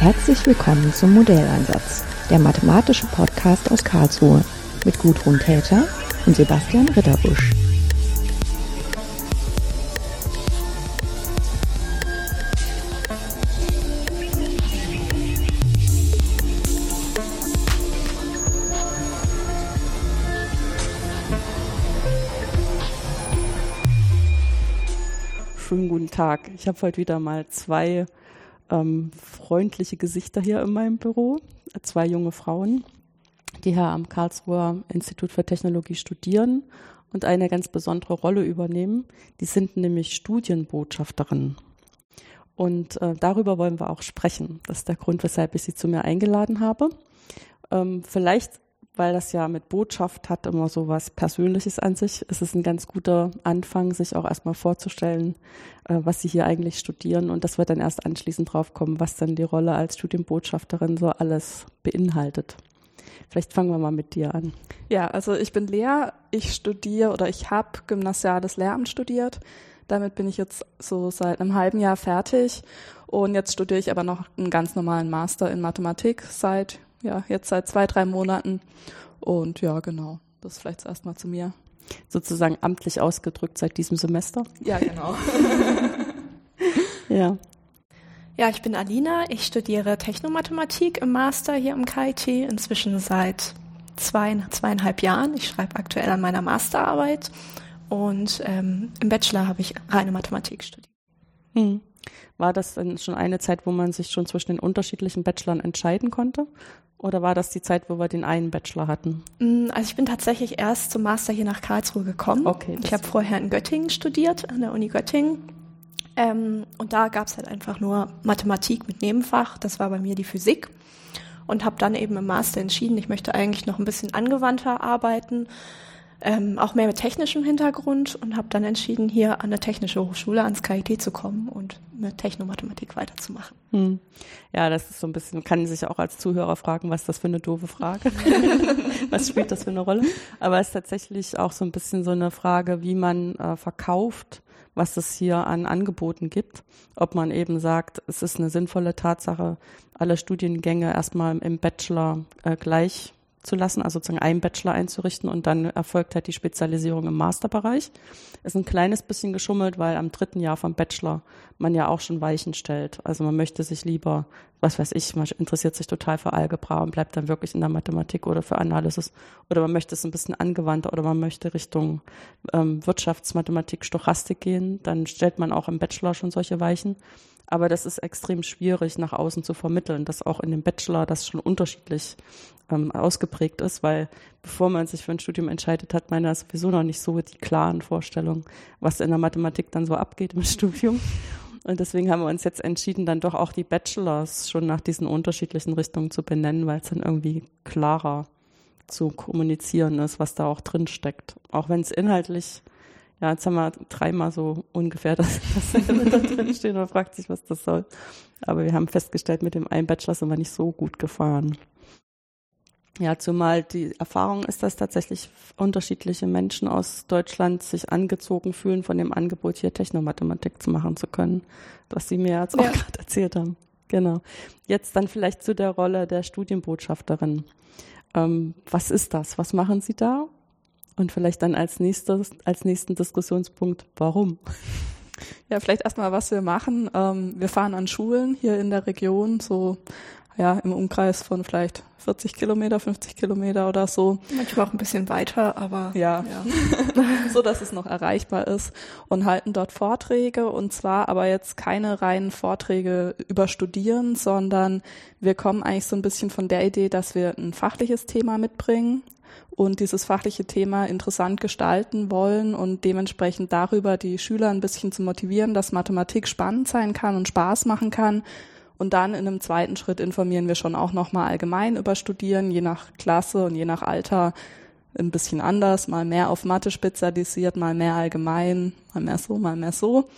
Herzlich willkommen zum Modelleinsatz, der mathematische Podcast aus Karlsruhe mit Gudrun Täter und Sebastian Ritterbusch. Schönen guten Tag. Ich habe heute wieder mal zwei ähm, freundliche Gesichter hier in meinem Büro. Zwei junge Frauen, die hier am Karlsruher Institut für Technologie studieren und eine ganz besondere Rolle übernehmen. Die sind nämlich Studienbotschafterinnen. Und äh, darüber wollen wir auch sprechen. Das ist der Grund, weshalb ich Sie zu mir eingeladen habe. Ähm, vielleicht weil das ja mit Botschaft hat immer so was Persönliches an sich. Es ist ein ganz guter Anfang, sich auch erstmal vorzustellen, äh, was sie hier eigentlich studieren und das wird dann erst anschließend drauf kommen, was dann die Rolle als Studienbotschafterin so alles beinhaltet. Vielleicht fangen wir mal mit dir an. Ja, also ich bin Lea, ich studiere oder ich habe gymnasiales Lehramt studiert. Damit bin ich jetzt so seit einem halben Jahr fertig und jetzt studiere ich aber noch einen ganz normalen Master in Mathematik seit ja, jetzt seit zwei, drei Monaten. Und ja, genau, das vielleicht erstmal zu mir. Sozusagen amtlich ausgedrückt seit diesem Semester? Ja, genau. ja. Ja, ich bin Alina. Ich studiere Technomathematik im Master hier im KIT, inzwischen seit zwei, zweieinhalb Jahren. Ich schreibe aktuell an meiner Masterarbeit und ähm, im Bachelor habe ich reine Mathematik studiert. Hm. War das denn schon eine Zeit, wo man sich schon zwischen den unterschiedlichen Bachelorn entscheiden konnte? Oder war das die Zeit, wo wir den einen Bachelor hatten? Mm, also ich bin tatsächlich erst zum Master hier nach Karlsruhe gekommen. Okay, ich habe vorher in Göttingen studiert, an der Uni Göttingen. Ähm, und da gab es halt einfach nur Mathematik mit Nebenfach. Das war bei mir die Physik. Und habe dann eben im Master entschieden, ich möchte eigentlich noch ein bisschen angewandter arbeiten ähm, auch mehr mit technischem Hintergrund und habe dann entschieden, hier an der Technische Hochschule ans KIT zu kommen und mit Technomathematik weiterzumachen. Hm. Ja, das ist so ein bisschen, kann sich auch als Zuhörer fragen, was das für eine doofe Frage? was spielt das für eine Rolle? Aber es ist tatsächlich auch so ein bisschen so eine Frage, wie man äh, verkauft, was es hier an Angeboten gibt. Ob man eben sagt, es ist eine sinnvolle Tatsache, alle Studiengänge erstmal im Bachelor äh, gleich zu lassen, also sozusagen einen Bachelor einzurichten und dann erfolgt halt die Spezialisierung im Masterbereich. Ist ein kleines bisschen geschummelt, weil am dritten Jahr vom Bachelor man ja auch schon Weichen stellt. Also man möchte sich lieber, was weiß ich, man interessiert sich total für Algebra und bleibt dann wirklich in der Mathematik oder für Analysis oder man möchte es ein bisschen angewandter oder man möchte Richtung ähm, Wirtschaftsmathematik, Stochastik gehen, dann stellt man auch im Bachelor schon solche Weichen. Aber das ist extrem schwierig nach außen zu vermitteln, dass auch in dem Bachelor das schon unterschiedlich ähm, ausgeprägt ist, weil bevor man sich für ein Studium entscheidet, hat man ja sowieso noch nicht so die klaren Vorstellungen, was in der Mathematik dann so abgeht im Studium. Und deswegen haben wir uns jetzt entschieden, dann doch auch die Bachelors schon nach diesen unterschiedlichen Richtungen zu benennen, weil es dann irgendwie klarer zu kommunizieren ist, was da auch drin steckt. Auch wenn es inhaltlich ja, jetzt haben wir dreimal so ungefähr das, das da drin stehen und fragt sich, was das soll. Aber wir haben festgestellt, mit dem einen Bachelor sind wir nicht so gut gefahren. Ja, zumal die Erfahrung ist, dass tatsächlich unterschiedliche Menschen aus Deutschland sich angezogen fühlen, von dem Angebot hier Technomathematik zu machen zu können, was Sie mir jetzt auch ja. gerade erzählt haben. Genau. Jetzt dann vielleicht zu der Rolle der Studienbotschafterin. Ähm, was ist das? Was machen Sie da? Und vielleicht dann als nächstes, als nächsten Diskussionspunkt, warum? Ja, vielleicht erstmal, was wir machen. Ähm, wir fahren an Schulen hier in der Region, so ja, im Umkreis von vielleicht 40 Kilometer, 50 Kilometer oder so. Manchmal auch ein bisschen weiter, aber ja, ja. so dass es noch erreichbar ist und halten dort Vorträge und zwar aber jetzt keine reinen Vorträge über Studieren, sondern wir kommen eigentlich so ein bisschen von der Idee, dass wir ein fachliches Thema mitbringen, und dieses fachliche Thema interessant gestalten wollen und dementsprechend darüber die Schüler ein bisschen zu motivieren, dass Mathematik spannend sein kann und Spaß machen kann. Und dann in einem zweiten Schritt informieren wir schon auch nochmal allgemein über Studieren, je nach Klasse und je nach Alter ein bisschen anders, mal mehr auf Mathe spezialisiert, mal mehr allgemein, mal mehr so, mal mehr so.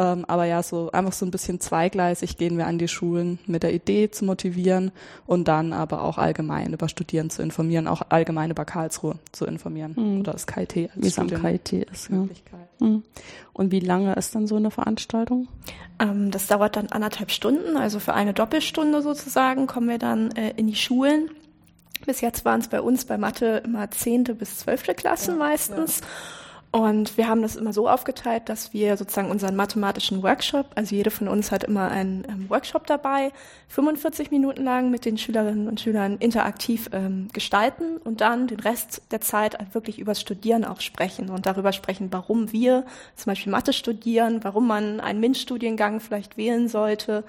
Ähm, aber ja, so einfach so ein bisschen zweigleisig gehen wir an die Schulen mit der Idee zu motivieren und dann aber auch allgemein über Studieren zu informieren, auch allgemein über Karlsruhe zu informieren mhm. oder das KIT als Wie KIT ist. Ja. Hm. Und wie lange ist dann so eine Veranstaltung? Ähm, das dauert dann anderthalb Stunden, also für eine Doppelstunde sozusagen kommen wir dann äh, in die Schulen. Bis jetzt waren es bei uns bei Mathe immer zehnte bis zwölfte Klassen ja, meistens. Ja. Und wir haben das immer so aufgeteilt, dass wir sozusagen unseren mathematischen Workshop, also jede von uns hat immer einen ähm, Workshop dabei, 45 Minuten lang mit den Schülerinnen und Schülern interaktiv ähm, gestalten und dann den Rest der Zeit wirklich übers Studieren auch sprechen und darüber sprechen, warum wir zum Beispiel Mathe studieren, warum man einen MINT-Studiengang vielleicht wählen sollte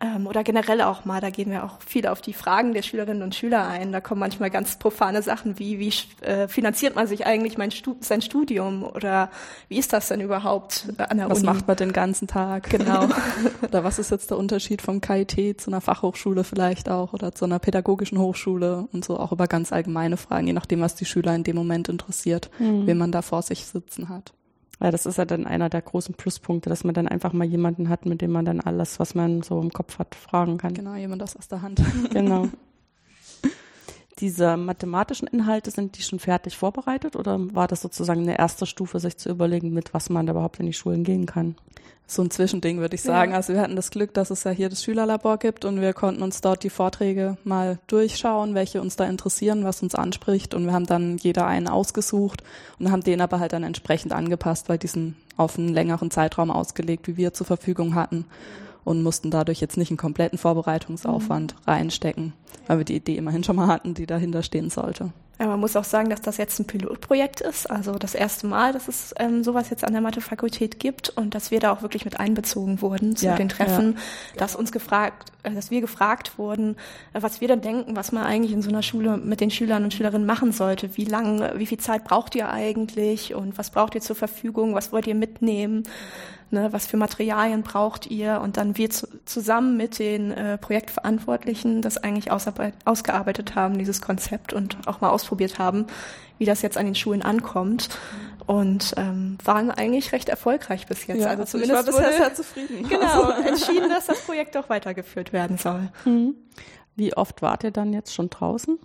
ähm, oder generell auch mal, da gehen wir auch viel auf die Fragen der Schülerinnen und Schüler ein. Da kommen manchmal ganz profane Sachen wie, wie äh, finanziert man sich eigentlich mein Stu sein Studium oder wie ist das denn überhaupt an der was Uni? Was macht man den ganzen Tag? Genau. oder was ist jetzt der Unterschied vom KIT zu einer Fachhochschule vielleicht auch oder zu einer pädagogischen Hochschule und so auch über ganz allgemeine Fragen, je nachdem, was die Schüler in dem Moment interessiert, mhm. wen man da vor sich sitzen hat. Ja, das ist ja dann einer der großen Pluspunkte, dass man dann einfach mal jemanden hat, mit dem man dann alles, was man so im Kopf hat, fragen kann. Genau, jemand aus der Hand. Genau. Diese mathematischen Inhalte, sind die schon fertig vorbereitet oder war das sozusagen eine erste Stufe, sich zu überlegen, mit was man da überhaupt in die Schulen gehen kann? so ein Zwischending, würde ich sagen. Ja. Also wir hatten das Glück, dass es ja hier das Schülerlabor gibt und wir konnten uns dort die Vorträge mal durchschauen, welche uns da interessieren, was uns anspricht. Und wir haben dann jeder einen ausgesucht und haben den aber halt dann entsprechend angepasst, weil diesen auf einen längeren Zeitraum ausgelegt, wie wir zur Verfügung hatten und mussten dadurch jetzt nicht einen kompletten Vorbereitungsaufwand mhm. reinstecken, weil wir die Idee immerhin schon mal hatten, die dahinter stehen sollte. Ja, man muss auch sagen, dass das jetzt ein Pilotprojekt ist, also das erste Mal, dass es ähm, sowas jetzt an der Mathefakultät gibt und dass wir da auch wirklich mit einbezogen wurden zu ja, den Treffen, ja. dass uns gefragt, äh, dass wir gefragt wurden, äh, was wir dann denken, was man eigentlich in so einer Schule mit den Schülern und Schülerinnen machen sollte, wie lange, wie viel Zeit braucht ihr eigentlich und was braucht ihr zur Verfügung, was wollt ihr mitnehmen ne, was für Materialien braucht ihr und dann wir zu, zusammen mit den äh, Projektverantwortlichen das eigentlich ausgearbeitet haben, dieses Konzept und auch mal ausprobiert haben, wie das jetzt an den Schulen ankommt und ähm, waren eigentlich recht erfolgreich bis jetzt. Ja, also zumindest ich war bisher sehr zufrieden. Genau, entschieden, dass das Projekt auch weitergeführt werden soll. Mhm. Wie oft wart ihr dann jetzt schon draußen?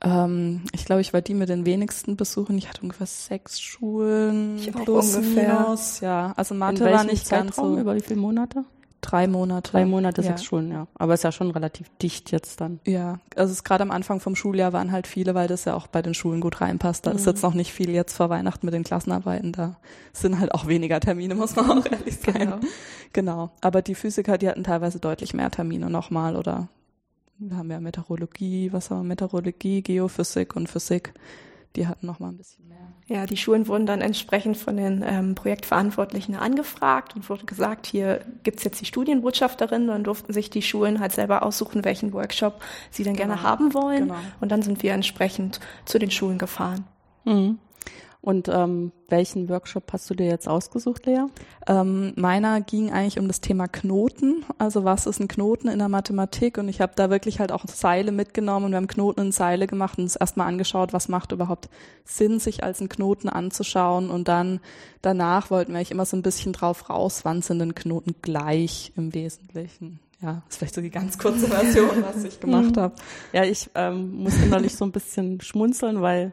Ähm, ich glaube, ich war die mit den wenigsten Besuchen. Ich hatte ungefähr sechs Schulen. Ich plus ungefähr. Minus. Ja, also Mathe war nicht Zeitraum? ganz so. Über wie viele Monate? Drei Monate. Drei Monate, ja. sechs Schulen, ja. Aber ist ja schon relativ dicht jetzt dann. Ja, also es gerade am Anfang vom Schuljahr waren halt viele, weil das ja auch bei den Schulen gut reinpasst. Da mhm. ist jetzt noch nicht viel jetzt vor Weihnachten mit den Klassenarbeiten. Da sind halt auch weniger Termine, muss man auch ehrlich sein. Genau. genau. Aber die Physiker, die hatten teilweise deutlich mehr Termine nochmal oder wir haben ja Meteorologie, Wasser, Meteorologie, Geophysik und Physik. Die hatten noch mal ein bisschen mehr. Ja, die Schulen wurden dann entsprechend von den ähm, Projektverantwortlichen angefragt und wurde gesagt, hier gibt's jetzt die Studienbotschafterin. Dann durften sich die Schulen halt selber aussuchen, welchen Workshop sie dann genau. gerne haben wollen. Genau. Und dann sind wir entsprechend zu den Schulen gefahren. Mhm. Und ähm, welchen Workshop hast du dir jetzt ausgesucht, Lea? Ähm, meiner ging eigentlich um das Thema Knoten. Also was ist ein Knoten in der Mathematik? Und ich habe da wirklich halt auch Seile mitgenommen und wir haben Knoten in Seile gemacht und uns erstmal angeschaut, was macht überhaupt Sinn, sich als einen Knoten anzuschauen. Und dann danach wollten wir eigentlich immer so ein bisschen drauf raus, wann sind denn Knoten gleich im Wesentlichen ja, das ist vielleicht so die ganz kurze Version, was ich gemacht habe. Ja, ich ähm, muss innerlich so ein bisschen schmunzeln, weil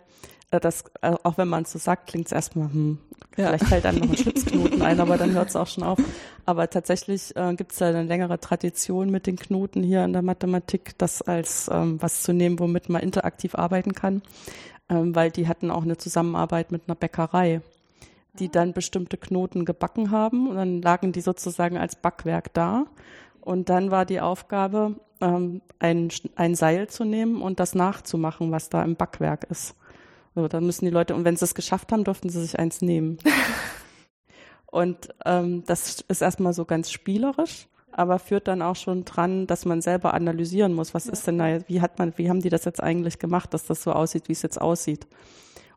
das, äh, auch wenn man es so sagt, klingt es erstmal, hm, ja. vielleicht fällt einem noch ein Schlipsknoten ein, aber dann hört es auch schon auf. Aber tatsächlich äh, gibt es da eine längere Tradition mit den Knoten hier in der Mathematik, das als ähm, was zu nehmen, womit man interaktiv arbeiten kann, ähm, weil die hatten auch eine Zusammenarbeit mit einer Bäckerei die dann bestimmte Knoten gebacken haben und dann lagen die sozusagen als Backwerk da. Und dann war die Aufgabe, ähm, ein, ein Seil zu nehmen und das nachzumachen, was da im Backwerk ist. So, dann müssen die Leute, und wenn sie es geschafft haben, durften sie sich eins nehmen. und ähm, das ist erstmal so ganz spielerisch, aber führt dann auch schon dran, dass man selber analysieren muss, was ja. ist denn da, wie hat man, wie haben die das jetzt eigentlich gemacht, dass das so aussieht, wie es jetzt aussieht.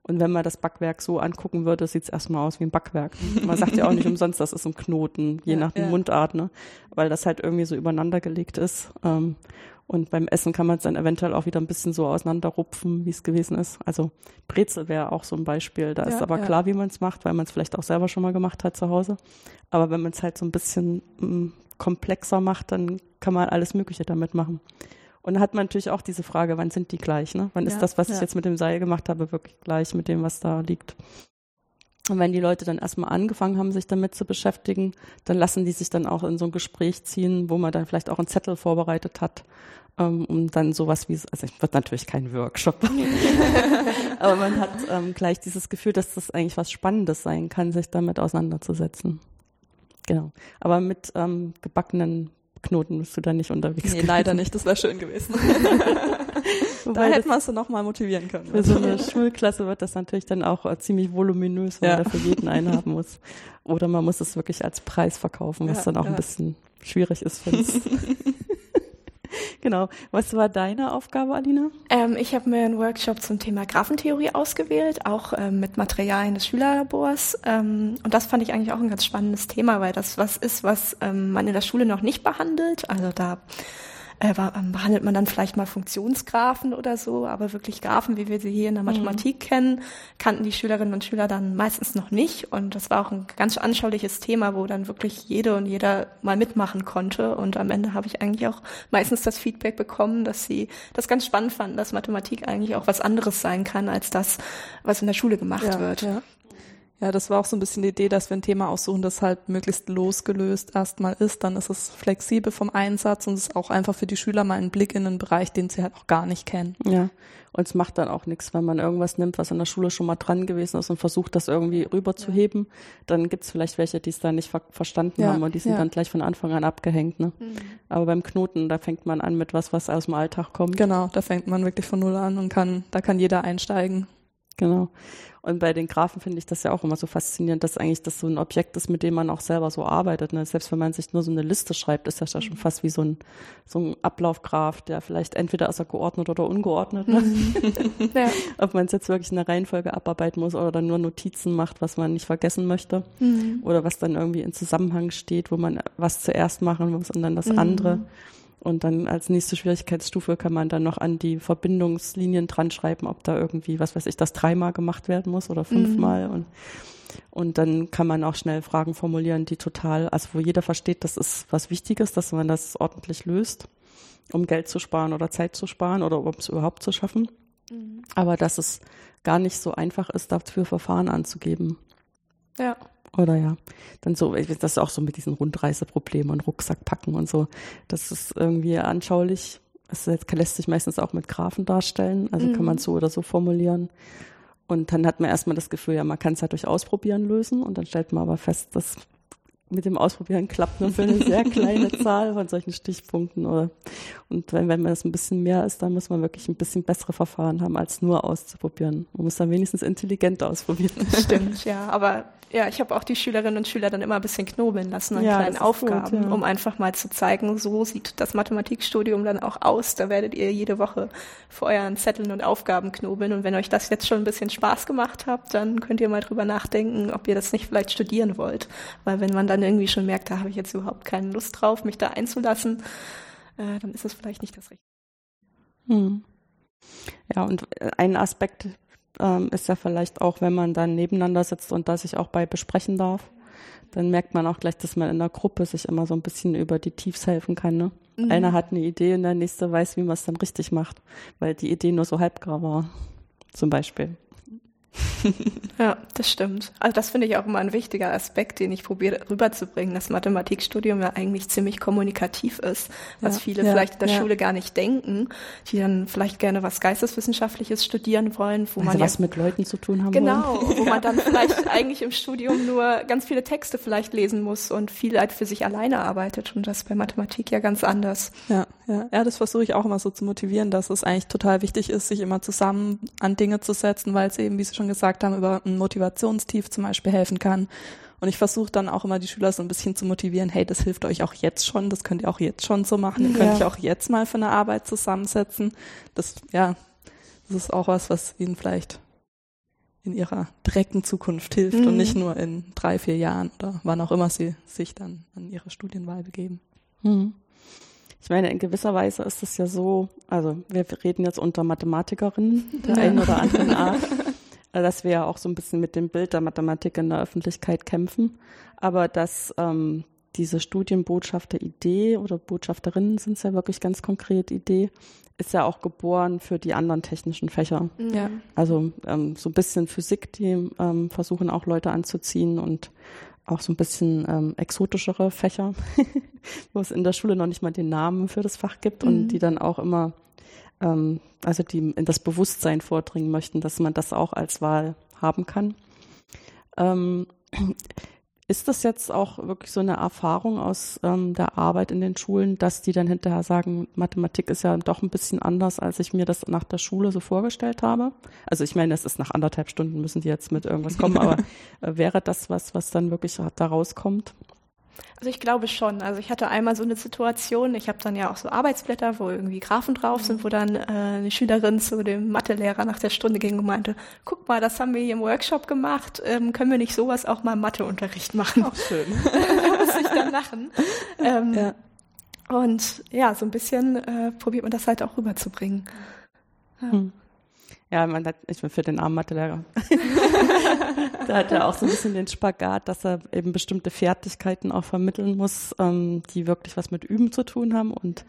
Und wenn man das Backwerk so angucken würde, sieht es erstmal aus wie ein Backwerk. Man sagt ja auch nicht umsonst, das ist ein Knoten, je ja, nach ja. Mundart, ne? Weil das halt irgendwie so übereinander gelegt ist. Ähm, und beim Essen kann man es dann eventuell auch wieder ein bisschen so auseinanderrupfen, wie es gewesen ist. Also Brezel wäre auch so ein Beispiel. Da ja, ist aber ja. klar, wie man es macht, weil man es vielleicht auch selber schon mal gemacht hat zu Hause. Aber wenn man es halt so ein bisschen mm, komplexer macht, dann kann man alles Mögliche damit machen. Und dann hat man natürlich auch diese Frage, wann sind die gleich? Ne? Wann ja, ist das, was ich jetzt mit dem Seil gemacht habe, wirklich gleich mit dem, was da liegt? Und wenn die Leute dann erstmal angefangen haben, sich damit zu beschäftigen, dann lassen die sich dann auch in so ein Gespräch ziehen, wo man dann vielleicht auch einen Zettel vorbereitet hat, ähm, um dann sowas wie, also es wird natürlich kein Workshop, aber man hat ähm, gleich dieses Gefühl, dass das eigentlich was Spannendes sein kann, sich damit auseinanderzusetzen. Genau. Aber mit ähm, gebackenen Knoten bist du da nicht unterwegs. Nee, gewesen. leider nicht. Das wäre schön gewesen. da hätten wir es noch mal motivieren können. Für so eine Schulklasse wird das natürlich dann auch äh, ziemlich voluminös, weil ja. man da für jeden einen haben muss. Oder man muss es wirklich als Preis verkaufen, was ja, dann auch ja. ein bisschen schwierig ist, finde ich. genau. Was war deine Aufgabe, Alina? Ähm, ich habe mir einen Workshop zum Thema Graphentheorie ausgewählt, auch ähm, mit Materialien des Schülerlabors. Ähm, und das fand ich eigentlich auch ein ganz spannendes Thema, weil das was ist, was ähm, man in der Schule noch nicht behandelt. Also da äh, ähm, behandelt man dann vielleicht mal Funktionsgraphen oder so, aber wirklich Graphen, wie wir sie hier in der mhm. Mathematik mhm. kennen, kannten die Schülerinnen und Schüler dann meistens noch nicht. Und das war auch ein ganz anschauliches Thema, wo dann wirklich jede und jeder mal mitmachen konnte. Und am Ende habe ich eigentlich auch meistens das Feedback bekommen, dass sie das ganz spannend fanden, dass Mathematik eigentlich auch was anderes sein kann als das, was in der Schule gemacht ja, wird. Ja. Ja, das war auch so ein bisschen die Idee, dass wir ein Thema aussuchen, das halt möglichst losgelöst erstmal ist. Dann ist es flexibel vom Einsatz und es ist auch einfach für die Schüler mal ein Blick in einen Bereich, den sie halt auch gar nicht kennen. Ja. Und es macht dann auch nichts, wenn man irgendwas nimmt, was in der Schule schon mal dran gewesen ist und versucht, das irgendwie rüberzuheben. Ja. Dann gibt's vielleicht welche, die es da nicht ver verstanden ja, haben und die sind ja. dann gleich von Anfang an abgehängt. Ne? Mhm. Aber beim Knoten, da fängt man an mit was, was aus dem Alltag kommt. Genau, da fängt man wirklich von Null an und kann, da kann jeder einsteigen. Genau. Und bei den Graphen finde ich das ja auch immer so faszinierend, dass eigentlich das so ein Objekt ist, mit dem man auch selber so arbeitet. Ne? Selbst wenn man sich nur so eine Liste schreibt, ist das ja schon mhm. fast wie so ein, so ein Ablaufgraph, der vielleicht entweder ist er geordnet oder ungeordnet. Ne? Mhm. ja. Ob man es jetzt wirklich in der Reihenfolge abarbeiten muss oder dann nur Notizen macht, was man nicht vergessen möchte. Mhm. Oder was dann irgendwie in Zusammenhang steht, wo man was zuerst machen muss und dann das mhm. andere. Und dann als nächste Schwierigkeitsstufe kann man dann noch an die Verbindungslinien dran schreiben, ob da irgendwie, was weiß ich, das dreimal gemacht werden muss oder fünfmal. Mhm. Und, und dann kann man auch schnell Fragen formulieren, die total, also wo jeder versteht, das ist was Wichtiges, dass man das ordentlich löst, um Geld zu sparen oder Zeit zu sparen oder um es überhaupt zu schaffen. Mhm. Aber dass es gar nicht so einfach ist, dafür Verfahren anzugeben. Ja. Oder ja, dann so, das ist auch so mit diesen Rundreiseproblemen und Rucksack packen und so. Das ist irgendwie anschaulich. Es lässt sich meistens auch mit Graphen darstellen, also mhm. kann man so oder so formulieren. Und dann hat man erstmal das Gefühl, ja, man kann es halt durch Ausprobieren lösen und dann stellt man aber fest, dass mit dem Ausprobieren klappt nur für eine sehr kleine Zahl von solchen Stichpunkten. Oder, und wenn, wenn man das ein bisschen mehr ist, dann muss man wirklich ein bisschen bessere Verfahren haben, als nur auszuprobieren. Man muss dann wenigstens intelligent ausprobieren. Stimmt, ja. Aber ja, ich habe auch die Schülerinnen und Schüler dann immer ein bisschen knobeln lassen an ja, kleinen Aufgaben, gut, ja. um einfach mal zu zeigen, so sieht das Mathematikstudium dann auch aus. Da werdet ihr jede Woche vor euren Zetteln und Aufgaben knobeln. Und wenn euch das jetzt schon ein bisschen Spaß gemacht habt, dann könnt ihr mal drüber nachdenken, ob ihr das nicht vielleicht studieren wollt. Weil wenn man dann irgendwie schon merkt, da habe ich jetzt überhaupt keine Lust drauf, mich da einzulassen, äh, dann ist es vielleicht nicht das Richtige. Hm. Ja, und äh, ein Aspekt, ähm, ist ja vielleicht auch, wenn man dann nebeneinander sitzt und da sich auch bei besprechen darf, dann merkt man auch gleich, dass man in der Gruppe sich immer so ein bisschen über die Tiefs helfen kann. Ne? Mhm. Einer hat eine Idee und der nächste weiß, wie man es dann richtig macht, weil die Idee nur so halbgar war, zum Beispiel. ja, das stimmt. Also das finde ich auch immer ein wichtiger Aspekt, den ich probiere rüberzubringen, dass Mathematikstudium ja eigentlich ziemlich kommunikativ ist, was ja, viele ja, vielleicht in der ja. Schule gar nicht denken, die dann vielleicht gerne was Geisteswissenschaftliches studieren wollen, wo also man was mit Leuten zu tun haben genau, wollen. wo man dann vielleicht eigentlich im Studium nur ganz viele Texte vielleicht lesen muss und viel halt für sich alleine arbeitet und das bei Mathematik ja ganz anders. Ja, ja, ja das versuche ich auch immer so zu motivieren, dass es eigentlich total wichtig ist, sich immer zusammen an Dinge zu setzen, weil es eben, wie Sie schon gesagt haben, über ein Motivationstief zum Beispiel helfen kann. Und ich versuche dann auch immer die Schüler so ein bisschen zu motivieren, hey, das hilft euch auch jetzt schon, das könnt ihr auch jetzt schon so machen, ihr könnt euch auch jetzt mal für eine Arbeit zusammensetzen. Das, ja, das ist auch was, was ihnen vielleicht in ihrer direkten Zukunft hilft mhm. und nicht nur in drei, vier Jahren oder wann auch immer sie sich dann an ihre Studienwahl begeben. Mhm. Ich meine, in gewisser Weise ist es ja so, also wir reden jetzt unter Mathematikerinnen der ja. einen oder anderen Art. Äh, dass wir ja auch so ein bisschen mit dem Bild der Mathematik in der Öffentlichkeit kämpfen, aber dass ähm, diese Studienbotschafter-Idee oder Botschafterinnen sind es ja wirklich ganz konkret Idee, ist ja auch geboren für die anderen technischen Fächer. Mhm. Ja. Also ähm, so ein bisschen Physik, die ähm, versuchen auch Leute anzuziehen und auch so ein bisschen ähm, exotischere Fächer, wo es in der Schule noch nicht mal den Namen für das Fach gibt mhm. und die dann auch immer, ähm, also die in das Bewusstsein vordringen möchten, dass man das auch als Wahl haben kann. Ähm, ist das jetzt auch wirklich so eine Erfahrung aus ähm, der Arbeit in den Schulen, dass die dann hinterher sagen, Mathematik ist ja doch ein bisschen anders, als ich mir das nach der Schule so vorgestellt habe? Also ich meine, es ist nach anderthalb Stunden müssen die jetzt mit irgendwas kommen, aber äh, wäre das was, was dann wirklich da rauskommt? Also ich glaube schon. Also ich hatte einmal so eine Situation, ich habe dann ja auch so Arbeitsblätter, wo irgendwie Graphen drauf sind, wo dann äh, eine Schülerin zu dem Mathelehrer nach der Stunde ging und meinte, guck mal, das haben wir hier im Workshop gemacht, ähm, können wir nicht sowas auch mal im Matheunterricht machen? Auch schön. da muss ich dann lachen. Ähm, ja. Und ja, so ein bisschen äh, probiert man das halt auch rüberzubringen. Ja. Hm. Ja, man hat, ich bin für den armen Mathelehrer. da hat er auch so ein bisschen den Spagat, dass er eben bestimmte Fertigkeiten auch vermitteln muss, ähm, die wirklich was mit Üben zu tun haben und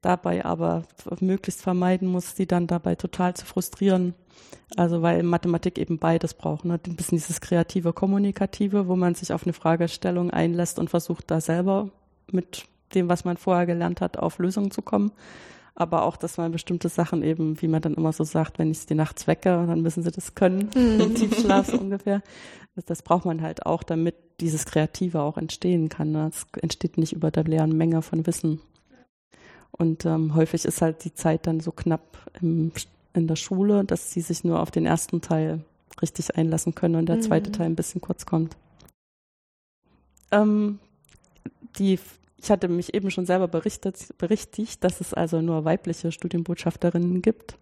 dabei aber möglichst vermeiden muss, die dann dabei total zu frustrieren. Also weil Mathematik eben beides braucht. Ne? Ein bisschen dieses kreative, kommunikative, wo man sich auf eine Fragestellung einlässt und versucht da selber mit dem, was man vorher gelernt hat, auf Lösungen zu kommen aber auch, dass man bestimmte Sachen eben, wie man dann immer so sagt, wenn ich sie nachts wecke, dann müssen sie das können, mhm. im Tiefschlaf so ungefähr. Das, das, braucht man halt auch, damit dieses Kreative auch entstehen kann. Ne? Es entsteht nicht über der leeren Menge von Wissen. Und ähm, häufig ist halt die Zeit dann so knapp im, in der Schule, dass sie sich nur auf den ersten Teil richtig einlassen können und der mhm. zweite Teil ein bisschen kurz kommt. Ähm, die ich hatte mich eben schon selber berichtet, berichtigt, dass es also nur weibliche Studienbotschafterinnen gibt.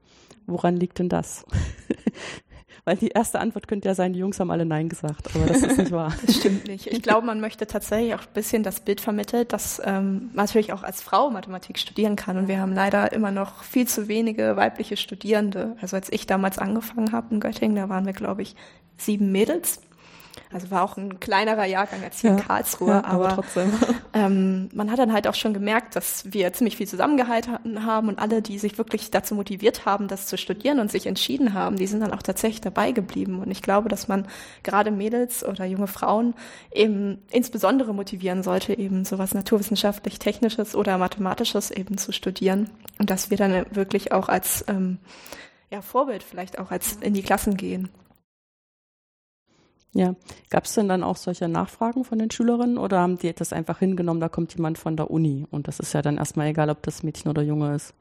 Woran liegt denn das? Weil die erste Antwort könnte ja sein, die Jungs haben alle Nein gesagt, aber das ist nicht wahr. Das stimmt nicht. Ich glaube, man möchte tatsächlich auch ein bisschen das Bild vermitteln, dass ähm, man natürlich auch als Frau Mathematik studieren kann. Und wir haben leider immer noch viel zu wenige weibliche Studierende. Also als ich damals angefangen habe in Göttingen, da waren wir, glaube ich, sieben Mädels also war auch ein kleinerer Jahrgang als hier ja, in Karlsruhe, ja, aber, aber, trotzdem. Ähm, man hat dann halt auch schon gemerkt, dass wir ziemlich viel zusammengehalten haben und alle, die sich wirklich dazu motiviert haben, das zu studieren und sich entschieden haben, die sind dann auch tatsächlich dabei geblieben. Und ich glaube, dass man gerade Mädels oder junge Frauen eben insbesondere motivieren sollte, eben sowas naturwissenschaftlich-technisches oder mathematisches eben zu studieren. Und dass wir dann wirklich auch als ähm, ja, Vorbild vielleicht auch als in die Klassen gehen. Ja, gab es denn dann auch solche Nachfragen von den Schülerinnen oder haben die das einfach hingenommen, da kommt jemand von der Uni und das ist ja dann erstmal egal, ob das Mädchen oder Junge ist?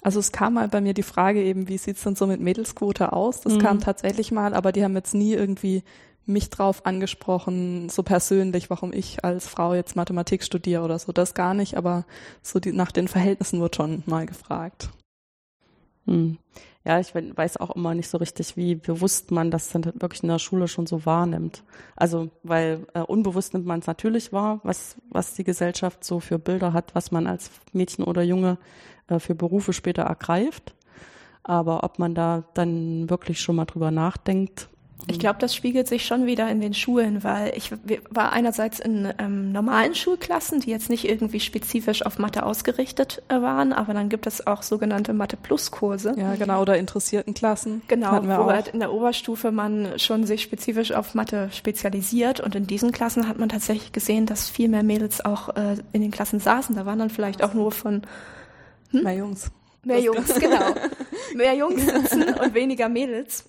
Also es kam mal bei mir die Frage eben, wie sieht's denn so mit Mädelsquote aus? Das mhm. kam tatsächlich mal, aber die haben jetzt nie irgendwie mich drauf angesprochen, so persönlich, warum ich als Frau jetzt Mathematik studiere oder so. Das gar nicht, aber so die, nach den Verhältnissen wird schon mal gefragt. Hm ja, ich weiß auch immer nicht so richtig, wie bewusst man das dann wirklich in der Schule schon so wahrnimmt. Also, weil äh, unbewusst nimmt man es natürlich wahr, was, was die Gesellschaft so für Bilder hat, was man als Mädchen oder Junge äh, für Berufe später ergreift. Aber ob man da dann wirklich schon mal drüber nachdenkt, ich glaube, das spiegelt sich schon wieder in den Schulen, weil ich war einerseits in ähm, normalen Schulklassen, die jetzt nicht irgendwie spezifisch auf Mathe ausgerichtet äh, waren, aber dann gibt es auch sogenannte Mathe-Plus-Kurse. Ja, genau, oder interessierten Klassen. Genau, wo halt in der Oberstufe man schon sich spezifisch auf Mathe spezialisiert und in diesen Klassen hat man tatsächlich gesehen, dass viel mehr Mädels auch äh, in den Klassen saßen. Da waren dann vielleicht auch nur von hm? mehr Jungs. Mehr Jungs, genau. Mehr Jungs sitzen und weniger Mädels.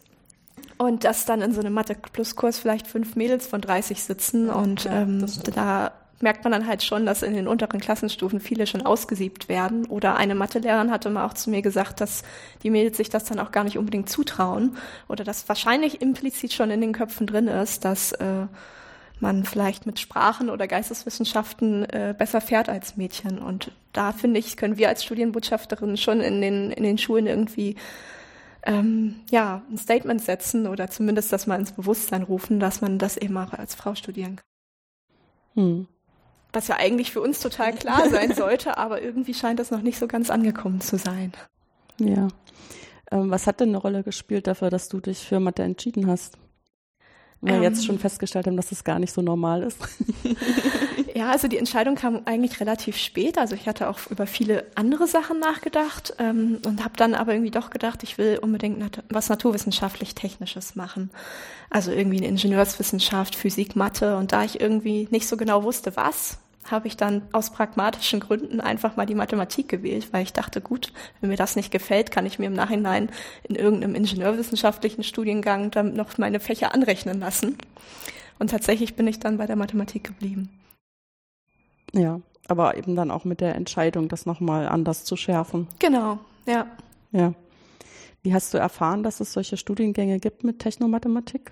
Und dass dann in so einem Mathe-Plus-Kurs vielleicht fünf Mädels von 30 sitzen und ja, ähm, da merkt man dann halt schon, dass in den unteren Klassenstufen viele schon ausgesiebt werden. Oder eine Mathelehrerin hatte mal auch zu mir gesagt, dass die Mädels sich das dann auch gar nicht unbedingt zutrauen oder dass wahrscheinlich implizit schon in den Köpfen drin ist, dass äh, man vielleicht mit Sprachen oder Geisteswissenschaften äh, besser fährt als Mädchen. Und da finde ich, können wir als Studienbotschafterinnen schon in den, in den Schulen irgendwie ähm, ja, ein Statement setzen oder zumindest das mal ins Bewusstsein rufen, dass man das eben auch als Frau studieren kann. Hm. Was ja eigentlich für uns total klar sein sollte, aber irgendwie scheint das noch nicht so ganz angekommen zu sein. Ja. Ähm, was hat denn eine Rolle gespielt dafür, dass du dich für Mathe entschieden hast? Wir ähm, jetzt schon festgestellt haben, dass das gar nicht so normal ist. ja, also die Entscheidung kam eigentlich relativ spät. Also ich hatte auch über viele andere Sachen nachgedacht ähm, und habe dann aber irgendwie doch gedacht, ich will unbedingt nat was naturwissenschaftlich-technisches machen. Also irgendwie eine Ingenieurswissenschaft, Physik, Mathe. Und da ich irgendwie nicht so genau wusste, was, habe ich dann aus pragmatischen Gründen einfach mal die Mathematik gewählt, weil ich dachte, gut, wenn mir das nicht gefällt, kann ich mir im Nachhinein in irgendeinem ingenieurwissenschaftlichen Studiengang dann noch meine Fächer anrechnen lassen. Und tatsächlich bin ich dann bei der Mathematik geblieben. Ja, aber eben dann auch mit der Entscheidung, das nochmal anders zu schärfen. Genau, ja. Ja. Wie hast du erfahren, dass es solche Studiengänge gibt mit Technomathematik?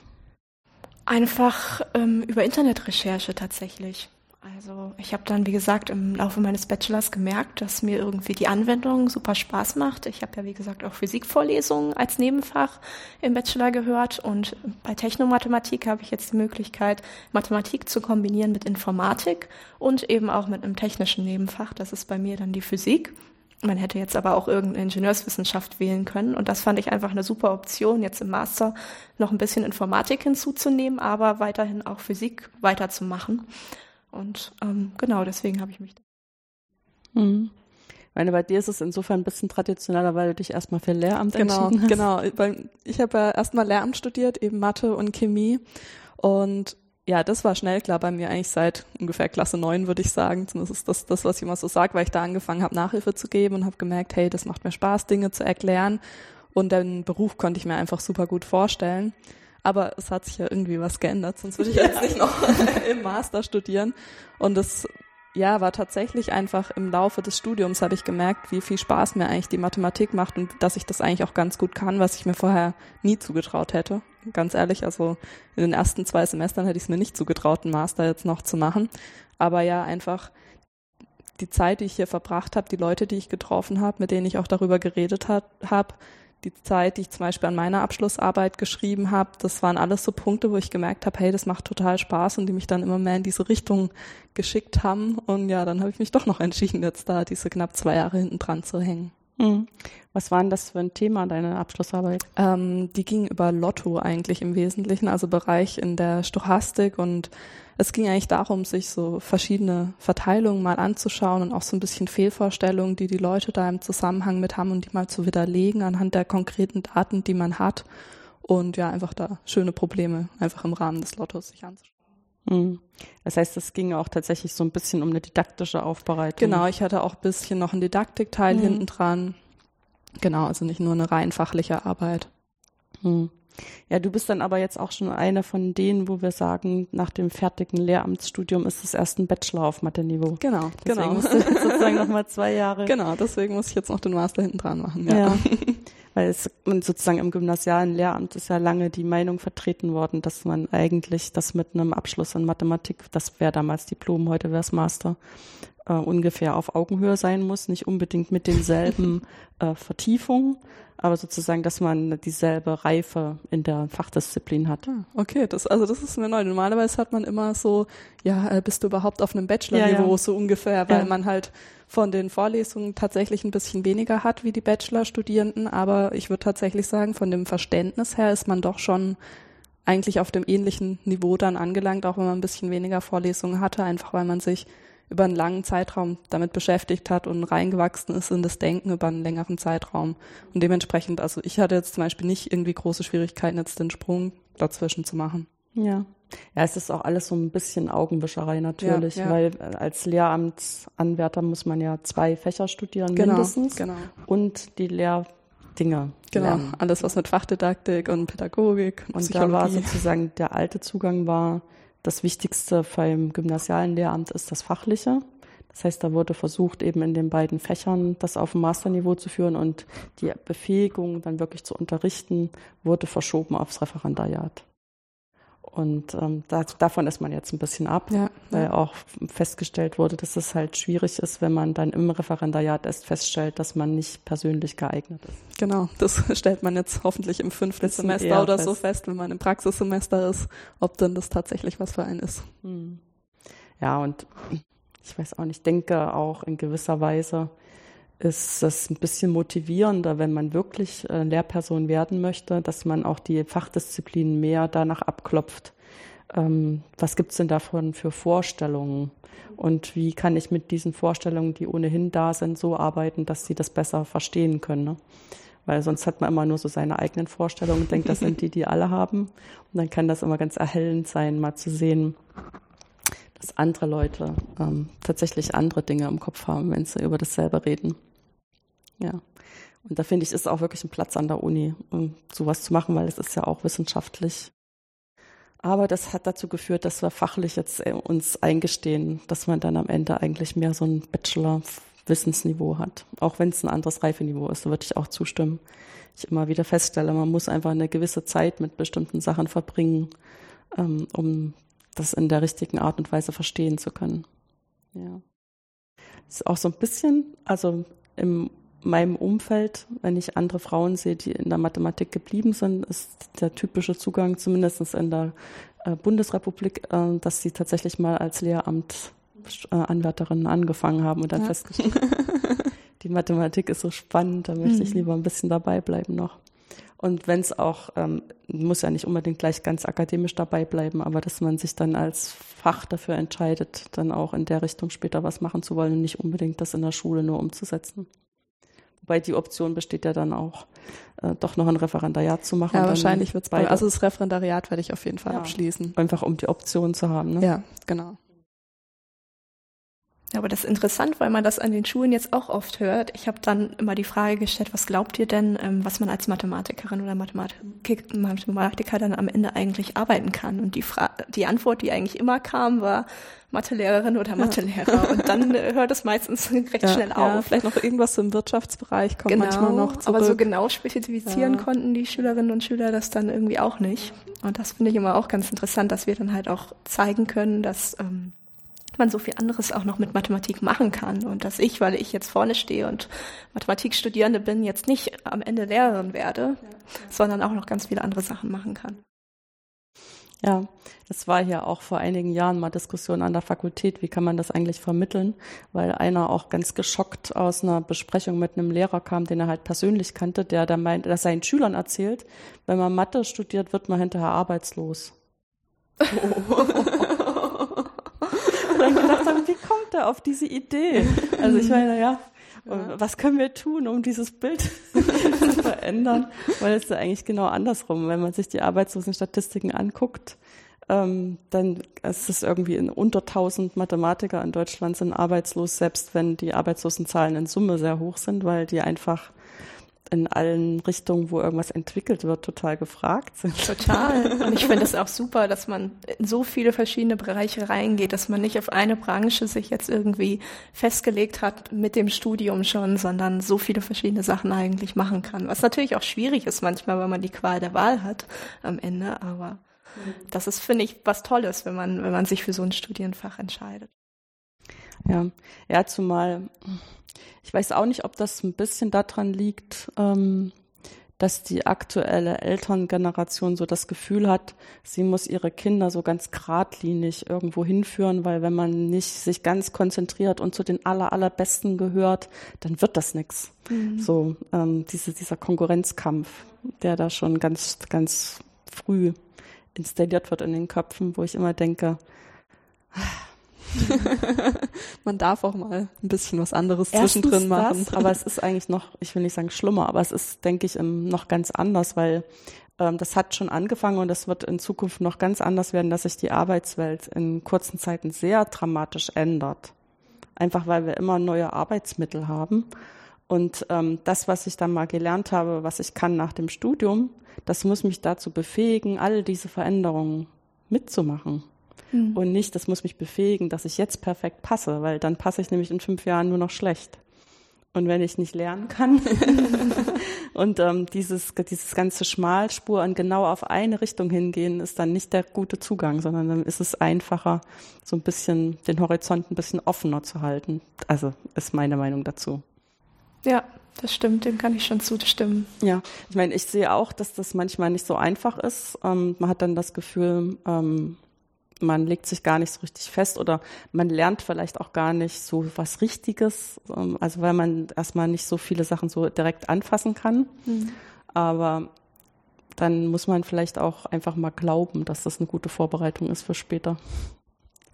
Einfach ähm, über Internetrecherche tatsächlich. Also ich habe dann, wie gesagt, im Laufe meines Bachelors gemerkt, dass mir irgendwie die Anwendung super Spaß macht. Ich habe ja, wie gesagt, auch Physikvorlesungen als Nebenfach im Bachelor gehört und bei Technomathematik habe ich jetzt die Möglichkeit, Mathematik zu kombinieren mit Informatik und eben auch mit einem technischen Nebenfach. Das ist bei mir dann die Physik. Man hätte jetzt aber auch irgendeine Ingenieurswissenschaft wählen können. Und das fand ich einfach eine super Option, jetzt im Master noch ein bisschen Informatik hinzuzunehmen, aber weiterhin auch Physik weiterzumachen. Und ähm, genau, deswegen habe ich mich. Mhm. Ich meine, bei dir ist es insofern ein bisschen traditioneller, weil du dich erstmal für Lehramt genau, entschieden hast. Genau, weil ich habe ja erstmal Lehramt studiert, eben Mathe und Chemie. Und ja, das war schnell klar bei mir eigentlich seit ungefähr Klasse 9, würde ich sagen. Das ist das, das was ich immer so sage, weil ich da angefangen habe, Nachhilfe zu geben und habe gemerkt, hey, das macht mir Spaß, Dinge zu erklären. Und den Beruf konnte ich mir einfach super gut vorstellen. Aber es hat sich ja irgendwie was geändert, sonst würde ich jetzt nicht noch im Master studieren. Und es ja, war tatsächlich einfach im Laufe des Studiums habe ich gemerkt, wie viel Spaß mir eigentlich die Mathematik macht und dass ich das eigentlich auch ganz gut kann, was ich mir vorher nie zugetraut hätte. Ganz ehrlich, also in den ersten zwei Semestern hätte ich es mir nicht zugetraut, einen Master jetzt noch zu machen. Aber ja, einfach die Zeit, die ich hier verbracht habe, die Leute, die ich getroffen habe, mit denen ich auch darüber geredet habe, die Zeit, die ich zum Beispiel an meiner Abschlussarbeit geschrieben habe, das waren alles so Punkte, wo ich gemerkt habe, hey, das macht total Spaß und die mich dann immer mehr in diese Richtung geschickt haben. Und ja, dann habe ich mich doch noch entschieden, jetzt da diese knapp zwei Jahre hinten dran zu hängen. Mhm. Was war denn das für ein Thema, deine Abschlussarbeit? Ähm, die ging über Lotto eigentlich im Wesentlichen, also Bereich in der Stochastik und es ging eigentlich darum, sich so verschiedene Verteilungen mal anzuschauen und auch so ein bisschen Fehlvorstellungen, die die Leute da im Zusammenhang mit haben und die mal zu widerlegen anhand der konkreten Daten, die man hat und ja, einfach da schöne Probleme einfach im Rahmen des Lottos sich anzuschauen. Mhm. Das heißt, es ging auch tatsächlich so ein bisschen um eine didaktische Aufbereitung. Genau, ich hatte auch ein bisschen noch einen Didaktikteil mhm. hinten dran. Genau, also nicht nur eine rein fachliche Arbeit. Mhm. Ja, du bist dann aber jetzt auch schon eine von denen, wo wir sagen, nach dem fertigen Lehramtsstudium ist es erst ein Bachelor auf Mathe-Niveau. Genau, deswegen genau. musst du jetzt sozusagen nochmal zwei Jahre. Genau, deswegen muss ich jetzt noch den Master hinten dran machen. Ja. ja. Weil es sozusagen im gymnasialen Lehramt ist ja lange die Meinung vertreten worden, dass man eigentlich das mit einem Abschluss in Mathematik, das wäre damals Diplom, heute wäre es Master, äh, ungefähr auf Augenhöhe sein muss, nicht unbedingt mit denselben äh, Vertiefungen, aber sozusagen, dass man dieselbe Reife in der Fachdisziplin hat. Ah, okay, das, also das ist mir neu. Normalerweise hat man immer so, ja, äh, bist du überhaupt auf einem Bachelor-Niveau, ja, ja. so ungefähr, weil ja. man halt von den Vorlesungen tatsächlich ein bisschen weniger hat wie die Bachelor-Studierenden, aber ich würde tatsächlich sagen, von dem Verständnis her ist man doch schon eigentlich auf dem ähnlichen Niveau dann angelangt, auch wenn man ein bisschen weniger Vorlesungen hatte, einfach weil man sich über einen langen Zeitraum damit beschäftigt hat und reingewachsen ist in das Denken über einen längeren Zeitraum. Und dementsprechend, also ich hatte jetzt zum Beispiel nicht irgendwie große Schwierigkeiten, jetzt den Sprung dazwischen zu machen. Ja. Ja, es ist auch alles so ein bisschen Augenwischerei natürlich, ja, ja. weil als Lehramtsanwärter muss man ja zwei Fächer studieren genau, mindestens genau. und die Lehrdinge Genau, lernen. alles was mit Fachdidaktik und Pädagogik und, und da war sozusagen der alte Zugang war das Wichtigste beim gymnasialen Lehramt ist das Fachliche. Das heißt, da wurde versucht, eben in den beiden Fächern das auf dem Masterniveau zu führen und die Befähigung, dann wirklich zu unterrichten, wurde verschoben aufs Referendariat. Und ähm, da, davon ist man jetzt ein bisschen ab, ja, weil ja. auch festgestellt wurde, dass es halt schwierig ist, wenn man dann im Referendariat erst feststellt, dass man nicht persönlich geeignet ist. Genau, das stellt man jetzt hoffentlich im fünften Semester oder fest. so fest, wenn man im Praxissemester ist, ob dann das tatsächlich was für einen ist. Hm. Ja, und ich weiß auch nicht, denke auch in gewisser Weise, ist es ein bisschen motivierender, wenn man wirklich äh, Lehrperson werden möchte, dass man auch die Fachdisziplinen mehr danach abklopft, ähm, was gibt's denn davon für Vorstellungen? Und wie kann ich mit diesen Vorstellungen, die ohnehin da sind, so arbeiten, dass sie das besser verstehen können? Ne? Weil sonst hat man immer nur so seine eigenen Vorstellungen und denkt, das sind die, die alle haben. Und dann kann das immer ganz erhellend sein, mal zu sehen, dass andere Leute ähm, tatsächlich andere Dinge im Kopf haben, wenn sie über dasselbe reden. Ja. Und da finde ich, ist auch wirklich ein Platz an der Uni, um sowas zu machen, weil es ist ja auch wissenschaftlich. Aber das hat dazu geführt, dass wir fachlich jetzt äh, uns eingestehen, dass man dann am Ende eigentlich mehr so ein Bachelor-Wissensniveau hat. Auch wenn es ein anderes Reifeniveau ist, da würde ich auch zustimmen. Ich immer wieder feststelle, man muss einfach eine gewisse Zeit mit bestimmten Sachen verbringen, ähm, um das in der richtigen Art und Weise verstehen zu können. Ja. Das ist auch so ein bisschen, also im meinem Umfeld, wenn ich andere Frauen sehe, die in der Mathematik geblieben sind, ist der typische Zugang, zumindest in der äh, Bundesrepublik, äh, dass sie tatsächlich mal als Lehramtanwärterinnen angefangen haben und dann ja. festgestellt die Mathematik ist so spannend, da möchte mhm. ich lieber ein bisschen dabei bleiben noch. Und wenn es auch, ähm, muss ja nicht unbedingt gleich ganz akademisch dabei bleiben, aber dass man sich dann als Fach dafür entscheidet, dann auch in der Richtung später was machen zu wollen und nicht unbedingt das in der Schule nur umzusetzen. Wobei die Option besteht ja dann auch, äh, doch noch ein Referendariat zu machen. Ja, wahrscheinlich wird es bei, also das Referendariat werde ich auf jeden Fall ja, abschließen. Einfach um die Option zu haben. Ne? Ja, genau. Ja, aber das ist interessant, weil man das an den Schulen jetzt auch oft hört. Ich habe dann immer die Frage gestellt, was glaubt ihr denn, ähm, was man als Mathematikerin oder Mathematik Mathematiker dann am Ende eigentlich arbeiten kann? Und die, Fra die Antwort, die eigentlich immer kam, war Mathelehrerin oder Mathelehrer. Und dann äh, hört es meistens recht ja, schnell auf. Ja, vielleicht noch irgendwas im Wirtschaftsbereich kommt genau, manchmal noch zurück. Aber so genau spezifizieren ja. konnten die Schülerinnen und Schüler das dann irgendwie auch nicht. Und das finde ich immer auch ganz interessant, dass wir dann halt auch zeigen können, dass ähm, man so viel anderes auch noch mit Mathematik machen kann und dass ich, weil ich jetzt vorne stehe und Mathematikstudierende bin, jetzt nicht am Ende Lehrerin werde, ja, ja. sondern auch noch ganz viele andere Sachen machen kann. Ja, das war hier auch vor einigen Jahren mal Diskussion an der Fakultät, wie kann man das eigentlich vermitteln, weil einer auch ganz geschockt aus einer Besprechung mit einem Lehrer kam, den er halt persönlich kannte, der da meint, dass seinen Schülern erzählt, wenn man Mathe studiert, wird man hinterher arbeitslos. Oh. dann gedacht haben, wie kommt er auf diese Idee? Also ich meine, ja, ja. was können wir tun, um dieses Bild zu verändern? Weil es ist ja eigentlich genau andersrum. Wenn man sich die Arbeitslosenstatistiken anguckt, ähm, dann ist es irgendwie in unter 1000 Mathematiker in Deutschland sind arbeitslos, selbst wenn die Arbeitslosenzahlen in Summe sehr hoch sind, weil die einfach in allen Richtungen, wo irgendwas entwickelt wird, total gefragt sind. Total. Und ich finde es auch super, dass man in so viele verschiedene Bereiche reingeht, dass man nicht auf eine Branche sich jetzt irgendwie festgelegt hat mit dem Studium schon, sondern so viele verschiedene Sachen eigentlich machen kann. Was natürlich auch schwierig ist manchmal, wenn man die Qual der Wahl hat am Ende, aber das ist, finde ich, was Tolles, wenn man, wenn man sich für so ein Studienfach entscheidet. Ja, ja, zumal ich weiß auch nicht, ob das ein bisschen daran liegt, ähm, dass die aktuelle Elterngeneration so das Gefühl hat, sie muss ihre Kinder so ganz geradlinig irgendwo hinführen, weil wenn man nicht sich ganz konzentriert und zu den aller, allerbesten gehört, dann wird das nichts. Mhm. So, ähm, diese, dieser Konkurrenzkampf, der da schon ganz, ganz früh installiert wird in den Köpfen, wo ich immer denke, Man darf auch mal ein bisschen was anderes Erstens zwischendrin machen. Das, aber es ist eigentlich noch, ich will nicht sagen schlimmer, aber es ist, denke ich, noch ganz anders, weil ähm, das hat schon angefangen und das wird in Zukunft noch ganz anders werden, dass sich die Arbeitswelt in kurzen Zeiten sehr dramatisch ändert. Einfach weil wir immer neue Arbeitsmittel haben. Und ähm, das, was ich dann mal gelernt habe, was ich kann nach dem Studium, das muss mich dazu befähigen, all diese Veränderungen mitzumachen. Mhm. Und nicht, das muss mich befähigen, dass ich jetzt perfekt passe, weil dann passe ich nämlich in fünf Jahren nur noch schlecht. Und wenn ich nicht lernen kann und ähm, dieses, dieses ganze Schmalspur und genau auf eine Richtung hingehen, ist dann nicht der gute Zugang, sondern dann ist es einfacher, so ein bisschen den Horizont ein bisschen offener zu halten. Also ist meine Meinung dazu. Ja, das stimmt, dem kann ich schon zustimmen. Ja, ich meine, ich sehe auch, dass das manchmal nicht so einfach ist. Ähm, man hat dann das Gefühl, ähm, man legt sich gar nicht so richtig fest oder man lernt vielleicht auch gar nicht so was Richtiges, ähm, also weil man erstmal nicht so viele Sachen so direkt anfassen kann. Mhm. Aber dann muss man vielleicht auch einfach mal glauben, dass das eine gute Vorbereitung ist für später.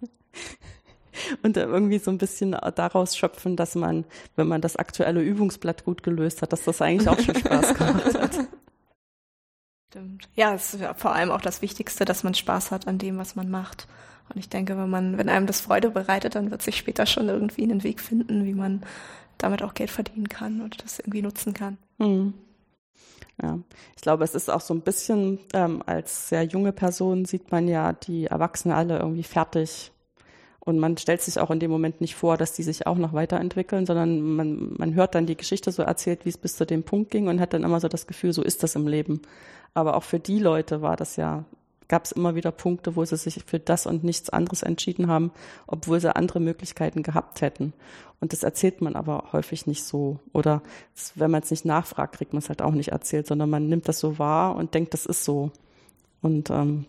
Und irgendwie so ein bisschen daraus schöpfen, dass man, wenn man das aktuelle Übungsblatt gut gelöst hat, dass das eigentlich auch schon Spaß gemacht hat. Stimmt. Ja, es ist ja vor allem auch das Wichtigste, dass man Spaß hat an dem, was man macht. Und ich denke, wenn man, wenn einem das Freude bereitet, dann wird sich später schon irgendwie einen Weg finden, wie man damit auch Geld verdienen kann und das irgendwie nutzen kann. Mhm. Ja, ich glaube, es ist auch so ein bisschen, ähm, als sehr junge Person sieht man ja die Erwachsenen alle irgendwie fertig. Und man stellt sich auch in dem Moment nicht vor, dass die sich auch noch weiterentwickeln, sondern man, man hört dann die Geschichte so erzählt, wie es bis zu dem Punkt ging und hat dann immer so das Gefühl, so ist das im Leben. Aber auch für die Leute war das ja gab es immer wieder Punkte, wo sie sich für das und nichts anderes entschieden haben, obwohl sie andere Möglichkeiten gehabt hätten. Und das erzählt man aber häufig nicht so. Oder wenn man es nicht nachfragt, kriegt man es halt auch nicht erzählt, sondern man nimmt das so wahr und denkt, das ist so. Und ähm,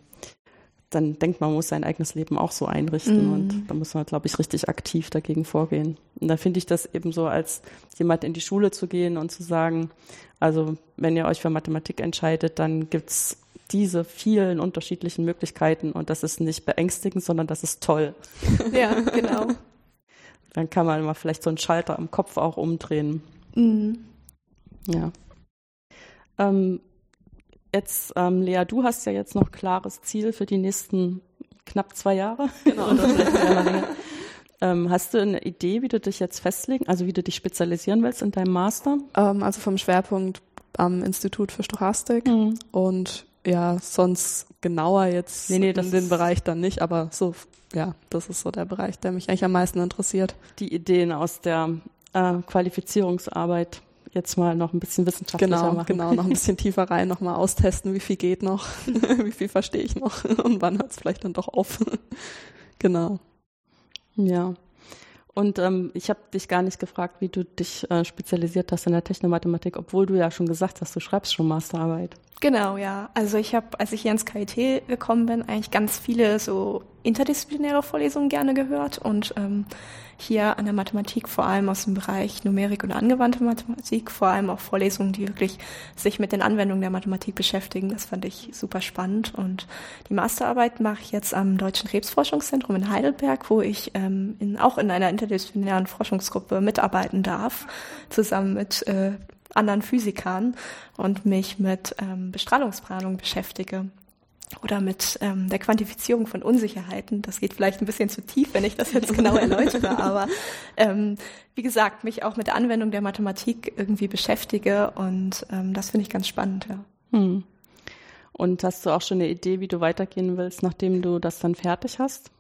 dann denkt man, man muss sein eigenes Leben auch so einrichten. Mhm. Und da muss man, glaube ich, richtig aktiv dagegen vorgehen. Und da finde ich das eben so, als jemand in die Schule zu gehen und zu sagen, also wenn ihr euch für Mathematik entscheidet, dann gibt's diese vielen unterschiedlichen Möglichkeiten und das ist nicht beängstigend, sondern das ist toll. Ja, genau. Dann kann man mal vielleicht so einen Schalter im Kopf auch umdrehen. Mhm. Ja. Ähm, jetzt, ähm, Lea, du hast ja jetzt noch klares Ziel für die nächsten knapp zwei Jahre. Genau. Ähm, hast du eine Idee, wie du dich jetzt festlegen, also wie du dich spezialisieren willst in deinem Master? Ähm, also vom Schwerpunkt am Institut für Stochastik mhm. und ja, sonst genauer jetzt nee, nee, in den Bereich dann nicht, aber so, ja, das ist so der Bereich, der mich eigentlich am meisten interessiert. Die Ideen aus der äh, Qualifizierungsarbeit jetzt mal noch ein bisschen wissenschaftlicher genau, machen. Genau, noch ein bisschen tiefer rein, noch mal austesten, wie viel geht noch, wie viel verstehe ich noch und wann hört es vielleicht dann doch auf. genau. Ja. Und ähm, ich habe dich gar nicht gefragt, wie du dich äh, spezialisiert hast in der Technomathematik, obwohl du ja schon gesagt hast, du schreibst schon Masterarbeit. Genau, ja. Also ich habe, als ich hier ins KIT gekommen bin, eigentlich ganz viele so interdisziplinäre Vorlesungen gerne gehört und ähm, hier an der Mathematik vor allem aus dem Bereich Numerik und angewandte Mathematik, vor allem auch Vorlesungen, die wirklich sich mit den Anwendungen der Mathematik beschäftigen. Das fand ich super spannend. Und die Masterarbeit mache ich jetzt am Deutschen Krebsforschungszentrum in Heidelberg, wo ich ähm, in, auch in einer interdisziplinären Forschungsgruppe mitarbeiten darf, zusammen mit äh, anderen Physikern und mich mit ähm, Bestrahlungsplanung beschäftige oder mit ähm, der Quantifizierung von Unsicherheiten. Das geht vielleicht ein bisschen zu tief, wenn ich das jetzt genau erläutere, aber ähm, wie gesagt, mich auch mit der Anwendung der Mathematik irgendwie beschäftige und ähm, das finde ich ganz spannend, ja. Hm. Und hast du auch schon eine Idee, wie du weitergehen willst, nachdem du das dann fertig hast?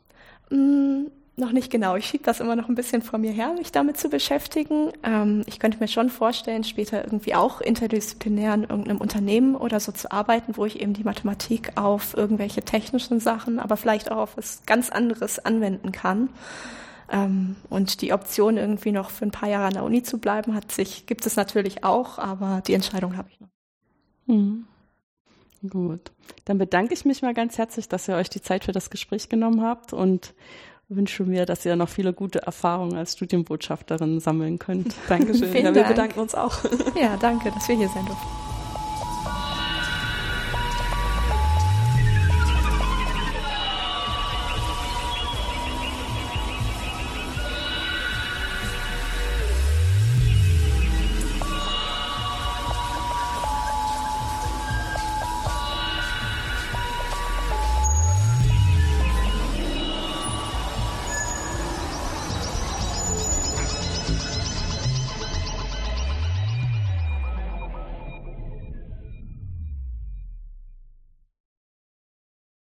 Mm, noch nicht genau. Ich schiebe das immer noch ein bisschen vor mir her, mich damit zu beschäftigen. Ähm, ich könnte mir schon vorstellen, später irgendwie auch interdisziplinär in irgendeinem Unternehmen oder so zu arbeiten, wo ich eben die Mathematik auf irgendwelche technischen Sachen, aber vielleicht auch auf was ganz anderes anwenden kann. Ähm, und die Option, irgendwie noch für ein paar Jahre an der Uni zu bleiben, hat sich, gibt es natürlich auch, aber die Entscheidung habe ich noch. Mhm. Gut. Dann bedanke ich mich mal ganz herzlich, dass ihr euch die Zeit für das Gespräch genommen habt und wünsche mir, dass ihr noch viele gute Erfahrungen als Studienbotschafterin sammeln könnt. Dankeschön. Vielen ja, wir Dank. bedanken uns auch. Ja, danke, dass wir hier sein durften.